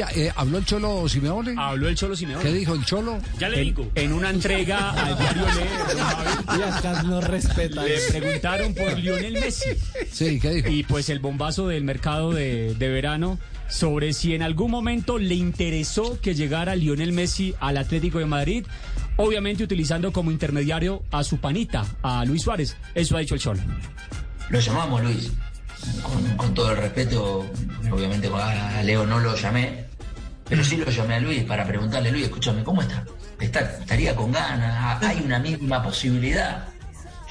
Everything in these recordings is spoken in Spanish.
Ya, eh, ¿Habló el Cholo Simeone? Habló el Cholo Simeone. ¿Qué dijo el Cholo? Ya le digo. En una entrega al diario Le, Y acá no respeta. le preguntaron por Lionel Messi Sí, ¿qué dijo? y pues el bombazo del mercado de, de verano sobre si en algún momento le interesó que llegara Lionel Messi al Atlético de Madrid, obviamente utilizando como intermediario a su panita, a Luis Suárez. Eso ha dicho el Cholo. Lo llamamos, Luis. Con, con todo el respeto, obviamente a Leo no lo llamé, pero sí lo llamé a Luis para preguntarle, Luis, escúchame, ¿cómo está? está ¿Estaría con ganas? ¿Hay una mínima posibilidad?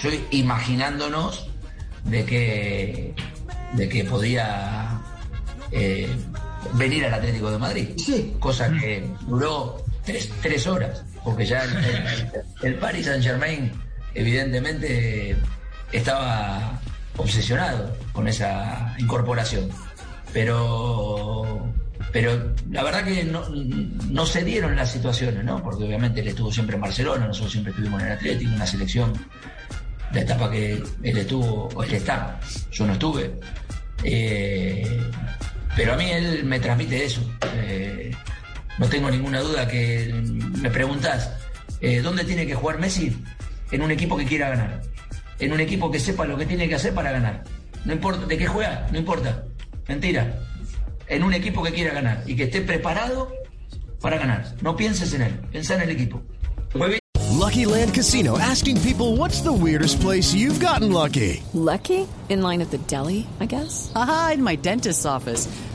Yo imaginándonos de que, de que podía eh, venir al Atlético de Madrid. Cosa que duró tres, tres horas, porque ya el, el- el Paris Saint Germain evidentemente estaba obsesionado con esa incorporación. Pero, pero la verdad que no, no se dieron las situaciones, ¿no? Porque obviamente él estuvo siempre en Barcelona, nosotros siempre estuvimos en el Atlético, en la selección, la etapa que él estuvo, o él está, yo no estuve. Eh, pero a mí él me transmite eso. Eh, no tengo ninguna duda que me preguntás, eh, ¿dónde tiene que jugar Messi? En un equipo que quiera ganar. En un equipo que sepa lo que tiene que hacer para ganar. No importa de qué juega, no importa. Mentira. En un equipo que quiera ganar y que esté preparado para ganar. No pienses en él, pensá en el equipo. Muy bien. Lucky Land Casino asking people what's the weirdest place you've gotten lucky? Lucky? In line at the deli, I guess? Aha, in my dentist's office.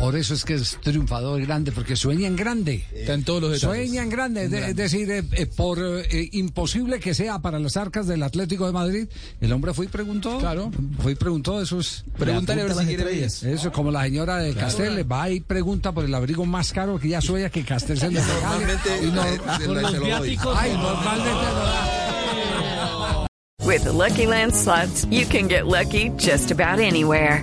Por eso es que es triunfador grande, porque sueña en grande. Está en todos los detalles. Sueña en grande, es de- decir, eh, eh, por eh, imposible que sea para las arcas del Atlético de Madrid, el hombre fue y preguntó. Claro. Fue y preguntó, eso es. Pregúntale a ver si quiere. Eso, como la señora de Castel, va y pregunta por el abrigo más caro que ya sueña que Castel se le regale. Normalmente, Y no-. Ay, normalmente lo da. With the Lucky Land slots, you can get lucky just about anywhere.